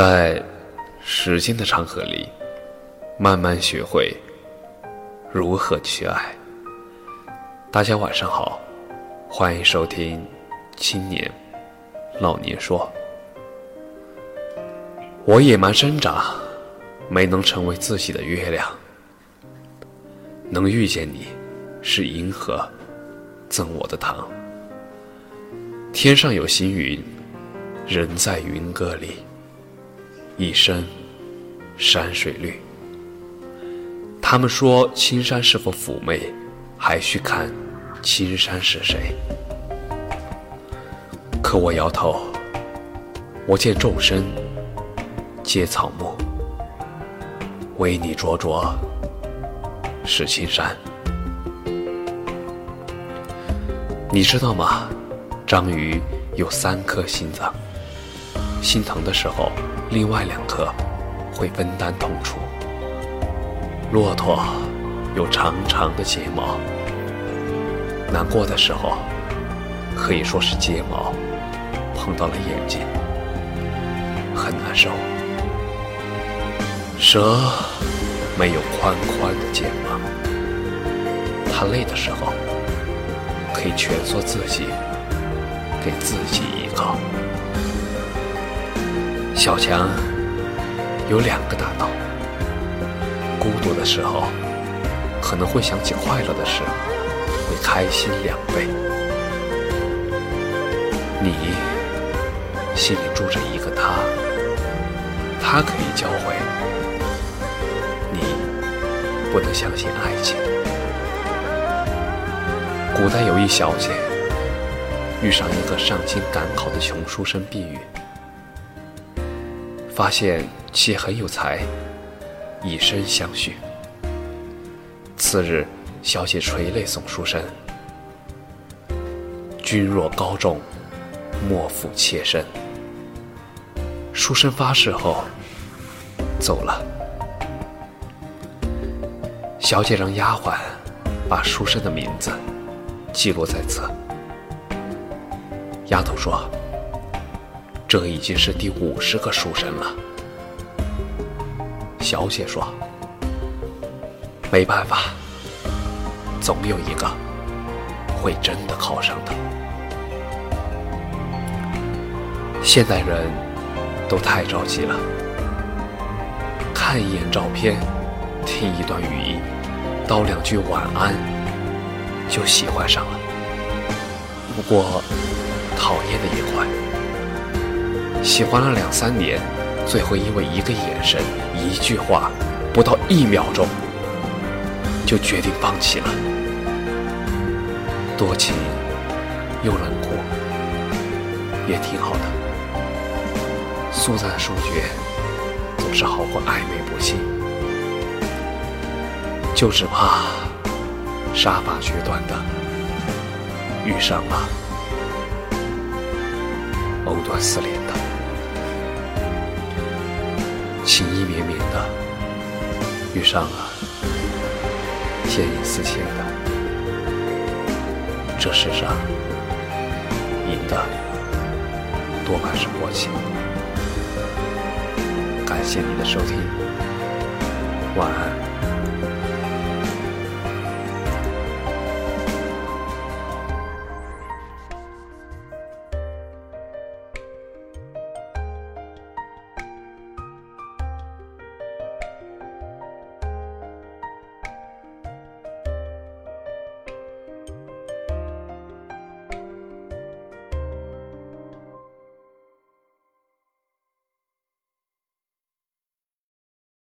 在时间的长河里，慢慢学会如何去爱。大家晚上好，欢迎收听《青年老年说》。我野蛮生长，没能成为自己的月亮。能遇见你，是银河赠我的糖。天上有星云，人在云歌里。一生山水绿。他们说青山是否妩媚，还需看青山是谁。可我摇头，我见众生皆草木，唯你灼灼是青山。你知道吗？章鱼有三颗心脏，心疼的时候。另外两颗会分担痛楚。骆驼有长长的睫毛，难过的时候可以说是睫毛碰到了眼睛，很难受。蛇没有宽宽的肩膀，它累的时候可以蜷缩自己，给自己依靠。小强有两个大脑，孤独的时候可能会想起快乐的事，会开心两倍。你心里住着一个他，他可以教会你不能相信爱情。古代有一小姐遇上一个上京赶考的穷书生避雨。发现其很有才，以身相许。次日，小姐垂泪送书生：“君若高中，莫负妾身。”书生发誓后走了。小姐让丫鬟把书生的名字记录在册。丫头说。这已经是第五十个书生了。小姐说：“没办法，总有一个会真的考上的。”现代人都太着急了，看一眼照片，听一段语音，道两句晚安，就喜欢上了。不过，讨厌的也快。喜欢了两三年，最后因为一个眼神、一句话，不到一秒钟，就决定放弃了。多情又冷酷，也挺好的。速战速决，总是好过暧昧不清。就只怕杀伐决断的遇上了藕断丝连的。情意绵绵的遇上了见异思迁的，这世上赢的多半是薄情。感谢你的收听，晚安。